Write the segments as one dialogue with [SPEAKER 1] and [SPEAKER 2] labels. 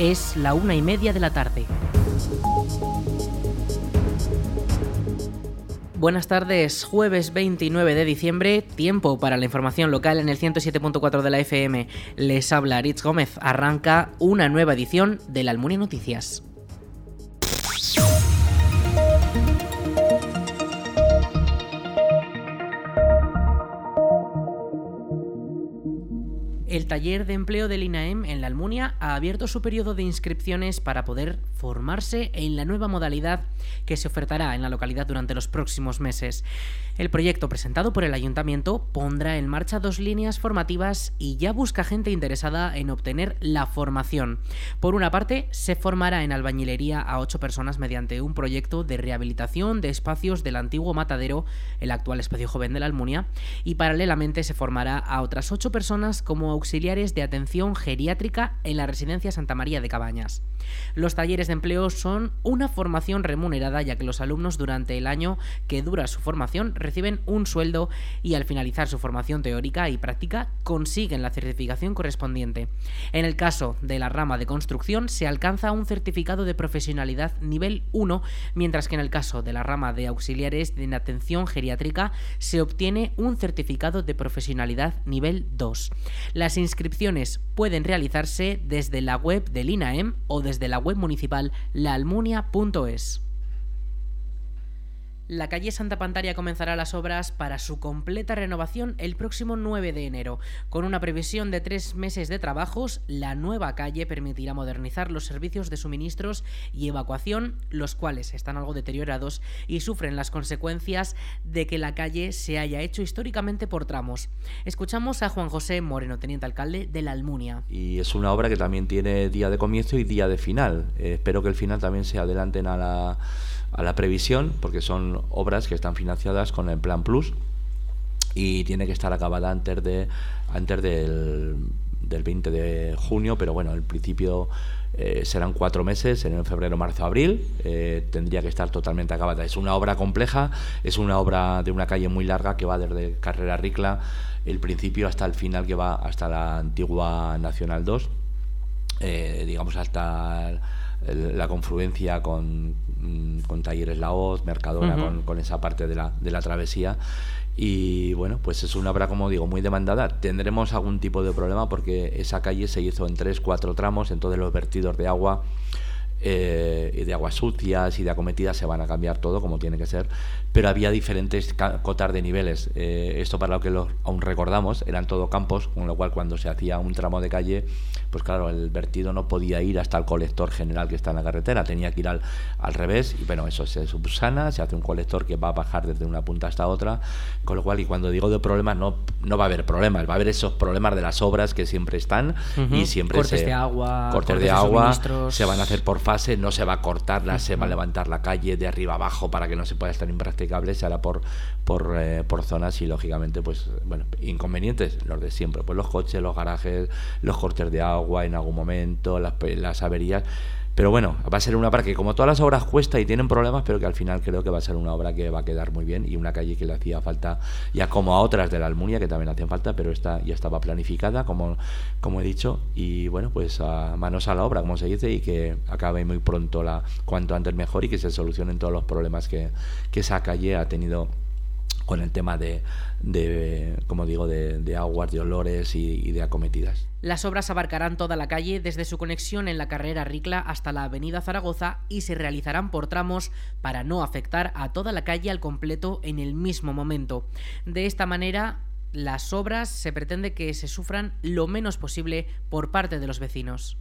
[SPEAKER 1] Es la una y media de la tarde. Buenas tardes, jueves 29 de diciembre, tiempo para la información local en el 107.4 de la FM. Les habla Aritz Gómez, arranca una nueva edición de la Almunia Noticias. Taller de empleo del INAEM en la Almunia ha abierto su periodo de inscripciones para poder formarse en la nueva modalidad que se ofertará en la localidad durante los próximos meses. El proyecto presentado por el ayuntamiento pondrá en marcha dos líneas formativas y ya busca gente interesada en obtener la formación. Por una parte, se formará en albañilería a ocho personas mediante un proyecto de rehabilitación de espacios del antiguo matadero, el actual espacio joven de la Almunia, y paralelamente se formará a otras ocho personas como auxiliares de atención geriátrica en la residencia Santa María de Cabañas. Los talleres de empleo son una formación remunerada ya que los alumnos durante el año que dura su formación reciben un sueldo y al finalizar su formación teórica y práctica consiguen la certificación correspondiente. En el caso de la rama de construcción se alcanza un certificado de profesionalidad nivel 1, mientras que en el caso de la rama de auxiliares de atención geriátrica se obtiene un certificado de profesionalidad nivel 2. Las inscripciones pueden realizarse desde la web del INAEM o desde la web municipal laalmunia.es. La calle Santa Pantaria comenzará las obras para su completa renovación el próximo 9 de enero. Con una previsión de tres meses de trabajos, la nueva calle permitirá modernizar los servicios de suministros y evacuación, los cuales están algo deteriorados y sufren las consecuencias de que la calle se haya hecho históricamente por tramos. Escuchamos a Juan José Moreno, teniente alcalde de la Almunia.
[SPEAKER 2] Y es una obra que también tiene día de comienzo y día de final. Eh, espero que el final también se adelanten a la a la previsión, porque son obras que están financiadas con el Plan Plus y tiene que estar acabada antes de antes del, del 20 de junio, pero bueno, el principio eh, serán cuatro meses, en febrero, marzo, abril, eh, tendría que estar totalmente acabada. Es una obra compleja, es una obra de una calle muy larga que va desde Carrera Ricla, el principio hasta el final que va hasta la antigua Nacional 2, eh, digamos hasta la confluencia con, mm, con Talleres La Hoz, Mercadona, con, esa parte de la, de la travesía. Y bueno, pues es una obra, como digo, muy demandada. Tendremos algún tipo de problema porque esa calle se hizo en tres, cuatro tramos, entonces los vertidos de agua eh, y de aguas sucias y de acometidas se van a cambiar todo como tiene que ser, pero había diferentes cotas de niveles. Eh, esto para lo que lo, aún recordamos, eran todo campos, con lo cual cuando se hacía un tramo de calle, pues claro, el vertido no podía ir hasta el colector general que está en la carretera, tenía que ir al, al revés y bueno, eso se subsana, se hace un colector que va a bajar desde una punta hasta otra, con lo cual y cuando digo de problemas no, no va a haber problemas, va a haber esos problemas de las obras que siempre están y siempre
[SPEAKER 1] cortes de agua,
[SPEAKER 2] cortes, de, agua se van a hacer por no se va a cortar, se va a levantar la calle de arriba abajo para que no se pueda estar impracticable, se hará por, por, eh, por zonas y lógicamente, pues, bueno, inconvenientes, los de siempre, pues los coches, los garajes, los cortes de agua en algún momento, las, las averías. Pero bueno, va a ser una obra que como todas las obras cuesta y tienen problemas, pero que al final creo que va a ser una obra que va a quedar muy bien y una calle que le hacía falta ya como a otras de la Almunia que también hacían falta, pero esta ya estaba planificada, como, como he dicho, y bueno, pues a manos a la obra, como se dice, y que acabe muy pronto, la cuanto antes mejor y que se solucionen todos los problemas que, que esa calle ha tenido con el tema de, como digo, de, aguas, de olores y, de acometidas.
[SPEAKER 1] Las obras abarcarán toda la calle desde su conexión en la carrera Ricla hasta la avenida Zaragoza y se realizarán por tramos para no afectar a toda la calle al completo en el mismo momento. De esta manera, las obras se pretende que se sufran lo menos posible por parte de los vecinos.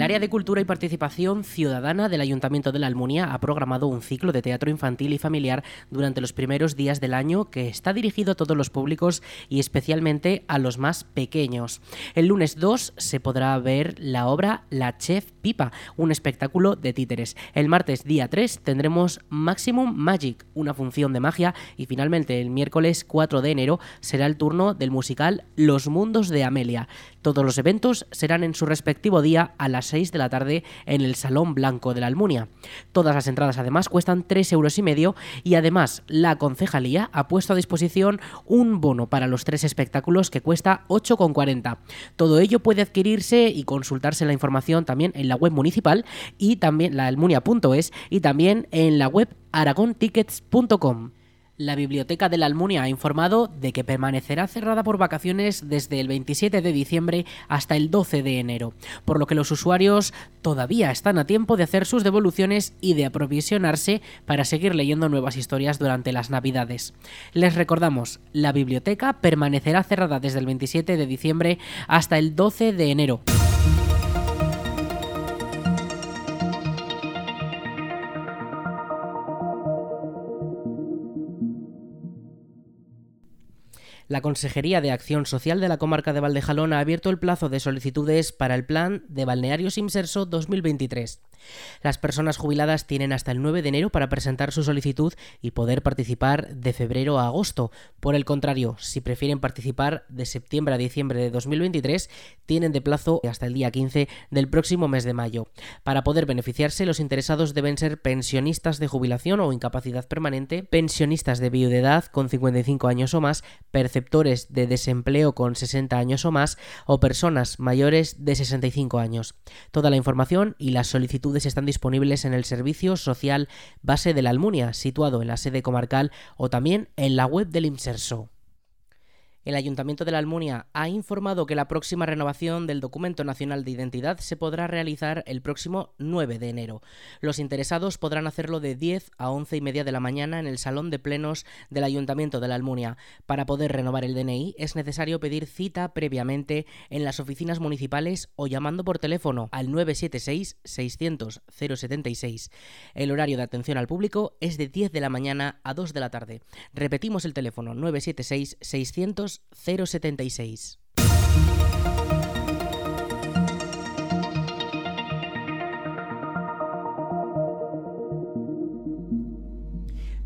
[SPEAKER 1] El área de Cultura y Participación Ciudadana del Ayuntamiento de la Almunia ha programado un ciclo de teatro infantil y familiar durante los primeros días del año que está dirigido a todos los públicos y especialmente a los más pequeños. El lunes 2 se podrá ver la obra La Chef Pipa, un espectáculo de títeres. El martes día 3 tendremos Maximum Magic, una función de magia y finalmente el miércoles 4 de enero será el turno del musical Los Mundos de Amelia. Todos los eventos serán en su respectivo día a las las 6 de la tarde en el Salón Blanco de la Almunia. Todas las entradas además cuestan 3 euros y medio y además la concejalía ha puesto a disposición un bono para los tres espectáculos que cuesta 8,40. Todo ello puede adquirirse y consultarse la información también en la web municipal y también la y también en la web aragontickets.com. La Biblioteca de la Almunia ha informado de que permanecerá cerrada por vacaciones desde el 27 de diciembre hasta el 12 de enero, por lo que los usuarios todavía están a tiempo de hacer sus devoluciones y de aprovisionarse para seguir leyendo nuevas historias durante las Navidades. Les recordamos, la biblioteca permanecerá cerrada desde el 27 de diciembre hasta el 12 de enero. La Consejería de Acción Social de la Comarca de Valdejalón ha abierto el plazo de solicitudes para el Plan de Balnearios Inserso 2023. Las personas jubiladas tienen hasta el 9 de enero para presentar su solicitud y poder participar de febrero a agosto. Por el contrario, si prefieren participar de septiembre a diciembre de 2023, tienen de plazo hasta el día 15 del próximo mes de mayo. Para poder beneficiarse, los interesados deben ser pensionistas de jubilación o incapacidad permanente, pensionistas de viudedad con 55 años o más, perceptores de desempleo con 60 años o más o personas mayores de 65 años. Toda la información y las solicitudes están disponibles en el Servicio Social Base de la Almunia, situado en la sede comarcal o también en la web del IMSERSO. El Ayuntamiento de la Almunia ha informado que la próxima renovación del Documento Nacional de Identidad se podrá realizar el próximo 9 de enero. Los interesados podrán hacerlo de 10 a 11 y media de la mañana en el Salón de Plenos del Ayuntamiento de la Almunia. Para poder renovar el DNI es necesario pedir cita previamente en las oficinas municipales o llamando por teléfono al 976 600 076. El horario de atención al público es de 10 de la mañana a 2 de la tarde. Repetimos el teléfono 976 600 076.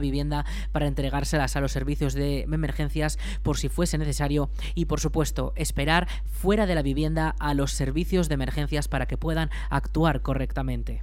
[SPEAKER 1] vivienda para entregárselas a los servicios de emergencias por si fuese necesario y por supuesto esperar fuera de la vivienda a los servicios de emergencias para que puedan actuar correctamente.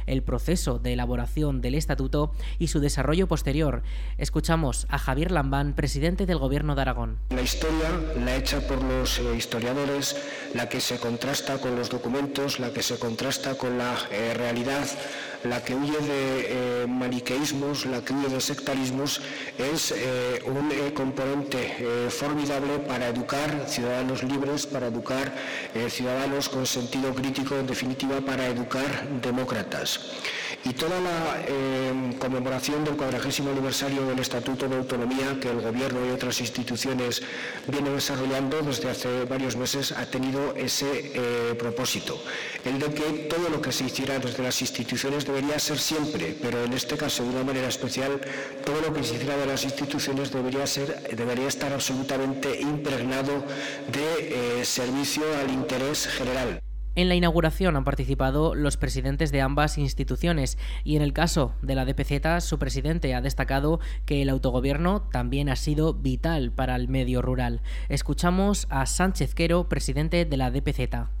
[SPEAKER 1] el proceso de elaboración del estatuto y su desarrollo posterior. Escuchamos a Javier Lambán, presidente del Gobierno de Aragón.
[SPEAKER 3] La historia, la hecha por los eh, historiadores, la que se contrasta con los documentos, la que se contrasta con la eh, realidad, la que huye de eh, maniqueísmos, la que huye de sectarismos, es un componente formidable para educar ciudadanos libres, para educar ciudadanos con sentido crítico, en definitiva, para educar demócratas. Y toda la eh, conmemoración del cuadragésimo aniversario del Estatuto de Autonomía que el Gobierno y otras instituciones vienen desarrollando desde hace varios meses ha tenido ese eh, propósito, el de que todo lo que se hiciera desde las instituciones debería ser siempre, pero en este caso de una manera especial, todo lo que se hiciera de las instituciones debería, ser, debería estar absolutamente impregnado de eh, servicio al interés general.
[SPEAKER 1] En la inauguración han participado los presidentes de ambas instituciones y en el caso de la DPZ su presidente ha destacado que el autogobierno también ha sido vital para el medio rural. Escuchamos a Sánchez Quero, presidente de la DPZ.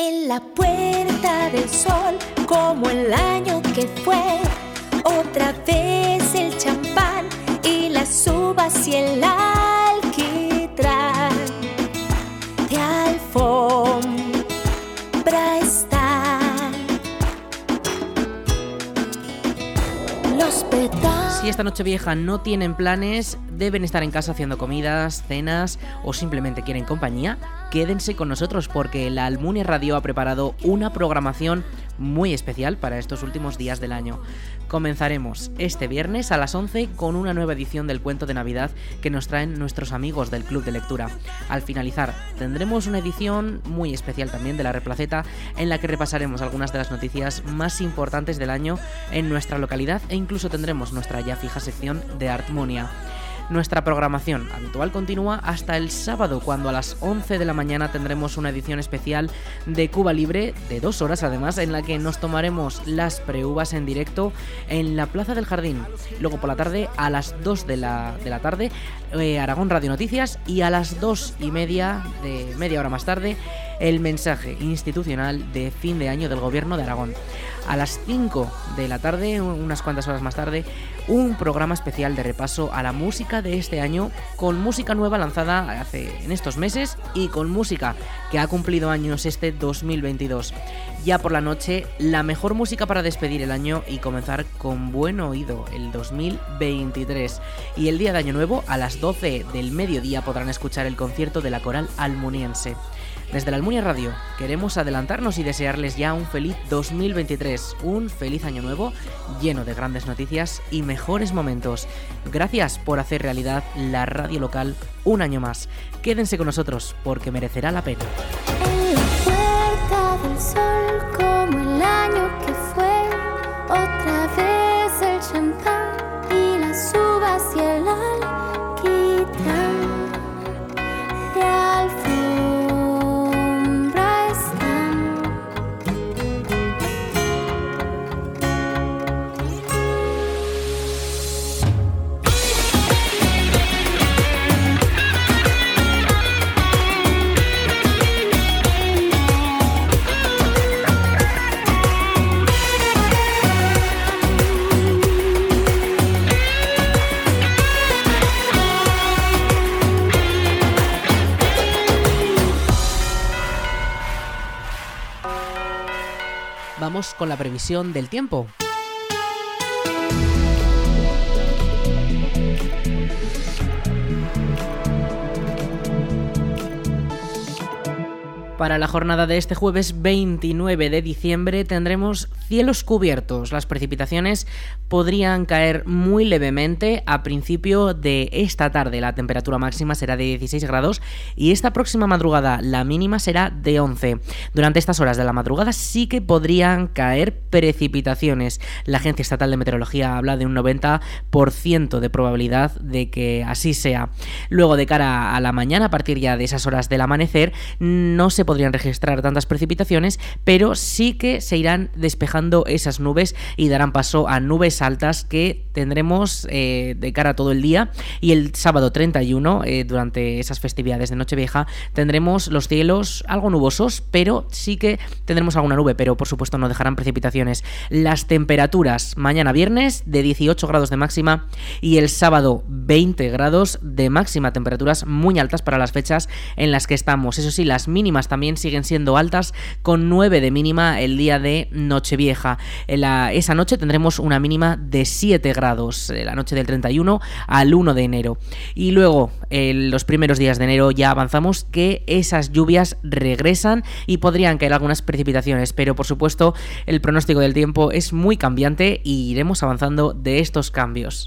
[SPEAKER 4] En la puerta del sol, como el año que fue, otra vez el champán y las uvas y el alquitrán de alfombra están. Los.
[SPEAKER 1] Si esta noche vieja no tienen planes, deben estar en casa haciendo comidas, cenas o simplemente quieren compañía, quédense con nosotros porque la Almunia Radio ha preparado una programación muy especial para estos últimos días del año. Comenzaremos este viernes a las 11 con una nueva edición del cuento de Navidad que nos traen nuestros amigos del Club de Lectura. Al finalizar tendremos una edición muy especial también de la Replaceta en la que repasaremos algunas de las noticias más importantes del año en nuestra localidad e incluso tendremos nuestra ya fija sección de Artmonia. Nuestra programación habitual continúa hasta el sábado, cuando a las 11 de la mañana tendremos una edición especial de Cuba Libre, de dos horas además, en la que nos tomaremos las preuvas en directo en la Plaza del Jardín. Luego por la tarde, a las 2 de la, de la tarde, eh, Aragón Radio Noticias y a las 2 y media, de media hora más tarde, el mensaje institucional de fin de año del Gobierno de Aragón. A las 5 de la tarde, unas cuantas horas más tarde, un programa especial de repaso a la música de este año con música nueva lanzada hace en estos meses y con música que ha cumplido años este 2022. Ya por la noche, la mejor música para despedir el año y comenzar con buen oído el 2023. Y el día de Año Nuevo, a las 12 del mediodía, podrán escuchar el concierto de la coral almuniense. Desde la Almunia Radio queremos adelantarnos y desearles ya un feliz 2023, un feliz año nuevo lleno de grandes noticias y mejores momentos. Gracias por hacer realidad la radio local un año más. Quédense con nosotros porque merecerá la pena. Con la previsión del tiempo. Para la jornada de este jueves 29 de diciembre tendremos cielos cubiertos. Las precipitaciones podrían caer muy levemente a principio de esta tarde. La temperatura máxima será de 16 grados y esta próxima madrugada la mínima será de 11. Durante estas horas de la madrugada sí que podrían caer precipitaciones. La Agencia Estatal de Meteorología habla de un 90% de probabilidad de que así sea. Luego de cara a la mañana, a partir ya de esas horas del amanecer, no se podrían registrar tantas precipitaciones, pero sí que se irán despejando esas nubes y darán paso a nubes altas que tendremos eh, de cara a todo el día. Y el sábado 31, eh, durante esas festividades de Nochevieja, tendremos los cielos algo nubosos, pero sí que tendremos alguna nube, pero por supuesto no dejarán precipitaciones. Las temperaturas mañana viernes de 18 grados de máxima y el sábado 20 grados de máxima, temperaturas muy altas para las fechas en las que estamos. Eso sí, las mínimas también siguen siendo altas, con 9 de mínima el día de Nochevieja. En la, esa noche tendremos una mínima de 7 grados, la noche del 31 al 1 de enero. Y luego, en los primeros días de enero ya avanzamos que esas lluvias regresan y podrían caer algunas precipitaciones, pero por supuesto el pronóstico del tiempo es muy cambiante y iremos avanzando de estos cambios.